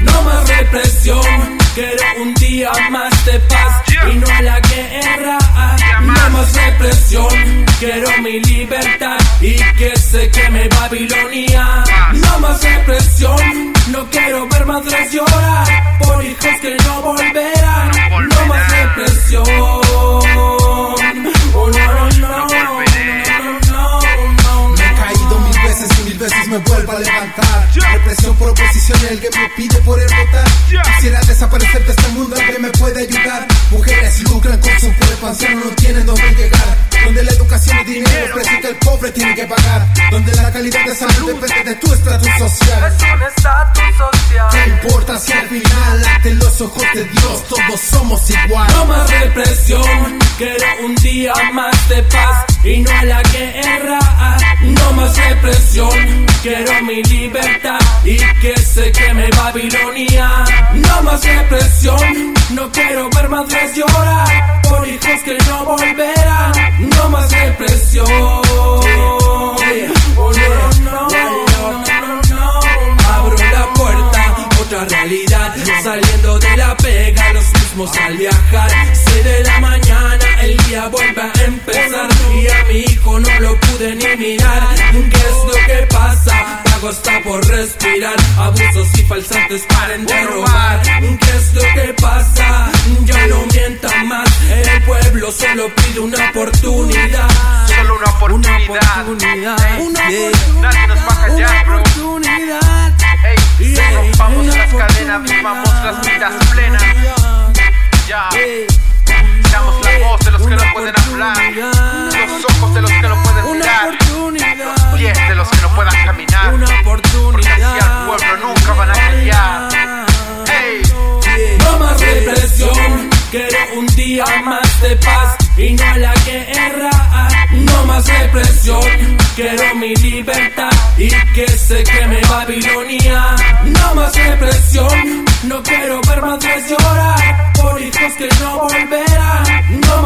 No más represión, quiero un día más de paz y no la guerra. No más represión, quiero mi libertad y que se queme Babilonia. No más represión, no quiero ver madres llorar por hijos que no volverán. No más represión. Veces me vuelvo a levantar. Represión por oposición y alguien me pide poder votar. Quisiera desaparecer de este mundo, alguien me puede ayudar. Mujeres lucran con su cuerpo, ancianos no tienen dónde llegar. Donde la educación es dinero, el precio que el pobre tiene que pagar. Donde la calidad de salud depende de tu estatus social. Es un estatus social. ¿Qué importa si al final, ante los ojos de Dios, todos somos igual? No más represión, quiero un día más de paz y no a la guerra. Quiero mi libertad y que se queme Babilonia. No más represión, no quiero ver madres llorar por hijos que no volverán. No más represión. Oh, no, no, no, no, no. Abro la puerta, otra realidad. Saliendo de la pega, los mismos al viajar. 6 de la mañana, el día vuelve a empezar. Y a mi hijo no lo pude ni mirar. ¿Qué es lo que pasa? Está por respirar. Abusos y falsantes paren de robar. ¿Qué es lo que pasa? Ya no mientan más. El pueblo solo pide una oportunidad. Solo una oportunidad. oportunidad. Una Yeah. oportunidad. Nadie nos va a callar, bro. oportunidad. Ey, Yeah. rompamos Una las cadenas, vivamos las vidas plenas. Ya, Yeah. damos la voz de los que Una no pueden quiero un día más de paz y no la guerra. No más represión, quiero mi libertad y que se queme Babilonia. No más represión, no quiero ver madres llorar por hijos que no volverán. No